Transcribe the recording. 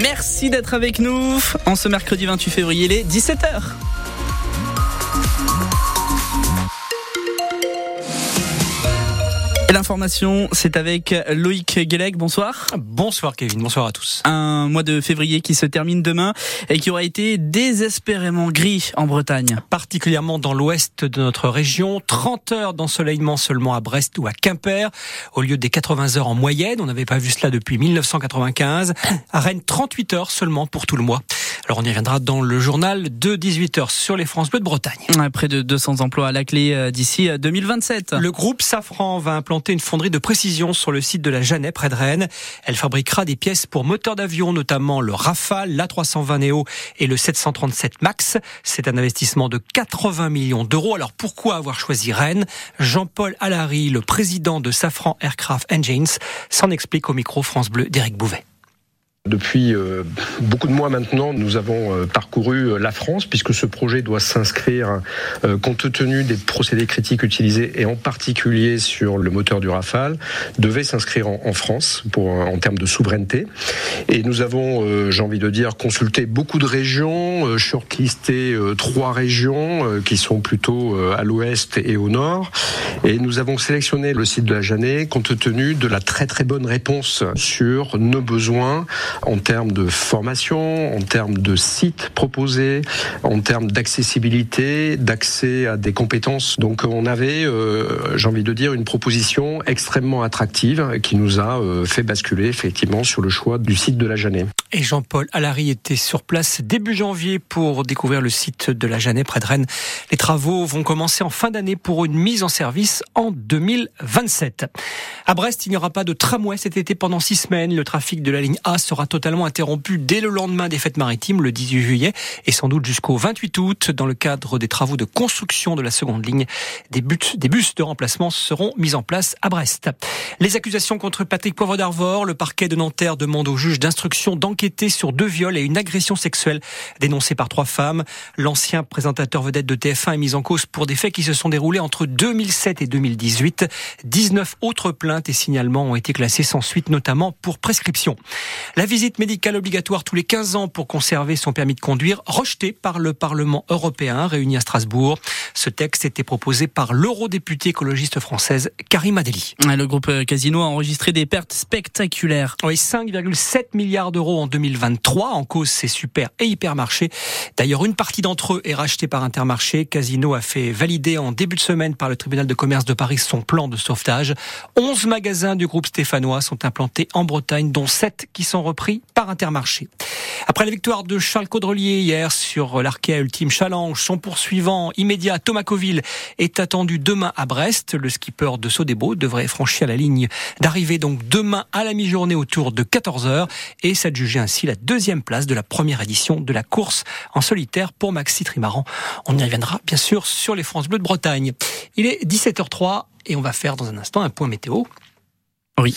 Merci d'être avec nous en ce mercredi 28 février, les 17h. L'information, c'est avec Loïc Guélec. Bonsoir. Bonsoir Kevin, bonsoir à tous. Un mois de février qui se termine demain et qui aura été désespérément gris en Bretagne. Particulièrement dans l'ouest de notre région, 30 heures d'ensoleillement seulement à Brest ou à Quimper, au lieu des 80 heures en moyenne. On n'avait pas vu cela depuis 1995. À Rennes, 38 heures seulement pour tout le mois. Alors on y reviendra dans le journal de 18h sur les France Bleu de Bretagne. Près de 200 emplois à la clé euh, d'ici 2027. Le groupe Safran va implanter une fonderie de précision sur le site de la Jeannet près de Rennes. Elle fabriquera des pièces pour moteurs d'avion, notamment le Rafale, l'A320 Neo et le 737 Max. C'est un investissement de 80 millions d'euros. Alors pourquoi avoir choisi Rennes? Jean-Paul Allary, le président de Safran Aircraft Engines, s'en explique au micro France Bleu d'Éric Bouvet. Depuis euh, beaucoup de mois maintenant, nous avons euh, parcouru euh, la France puisque ce projet doit s'inscrire compte tenu des procédés critiques utilisés et en particulier sur le moteur du Rafale, devait s'inscrire en, France pour en termes de souveraineté. Et nous avons, j'ai envie de dire, consulté beaucoup de régions, shortlisté trois régions qui sont plutôt à l'ouest et au nord. Et nous avons sélectionné le site de la Jeannet compte tenu de la très très bonne réponse sur nos besoins en termes de formation, en termes de sites proposés, en termes d'accessibilité, d'accès à des compétences. Donc on avait, euh, j'ai envie de dire, une proposition extrêmement attractive qui nous a euh, fait basculer effectivement sur le choix du site de la Jeannet. Et Jean-Paul Allary était sur place début janvier pour découvrir le site de la Jeannet près de Rennes. Les travaux vont commencer en fin d'année pour une mise en service en 2027. À Brest, il n'y aura pas de tramway cet été pendant six semaines. Le trafic de la ligne A sera totalement interrompu dès le lendemain des fêtes maritimes, le 18 juillet, et sans doute jusqu'au 28 août, dans le cadre des travaux de construction de la seconde ligne. Des, bus de remplacement seront mis en place à Brest. Les accusations contre Patrick Poivre d'Arvor, le parquet de Nanterre demande au juge d'instruction sur deux viols et une agression sexuelle dénoncés par trois femmes. L'ancien présentateur vedette de TF1 est mis en cause pour des faits qui se sont déroulés entre 2007 et 2018. 19 autres plaintes et signalements ont été classés sans suite, notamment pour prescription. La visite médicale obligatoire tous les 15 ans pour conserver son permis de conduire, rejetée par le Parlement européen réuni à Strasbourg. Ce texte était proposé par l'eurodéputée écologiste française Karima Deli. Le groupe Casino a enregistré des pertes spectaculaires. Oui, 5,7 milliards d'euros en 2023. En cause, c'est super et hypermarché. D'ailleurs, une partie d'entre eux est rachetée par Intermarché. Casino a fait valider en début de semaine par le tribunal de commerce de Paris son plan de sauvetage. 11 magasins du groupe stéphanois sont implantés en Bretagne, dont 7 qui sont repris par Intermarché. Après la victoire de Charles Caudrelier hier sur l'Arkea Ultime Challenge, son poursuivant immédiat Thomas Coville est attendu demain à Brest. Le skipper de Sodebo devrait franchir la ligne d'arrivée donc demain à la mi-journée autour de 14h et s'adjuger ainsi la deuxième place de la première édition de la course en solitaire pour Maxi Trimaran. On y reviendra bien sûr sur les France Bleues de Bretagne. Il est 17h03 et on va faire dans un instant un point météo. Oui.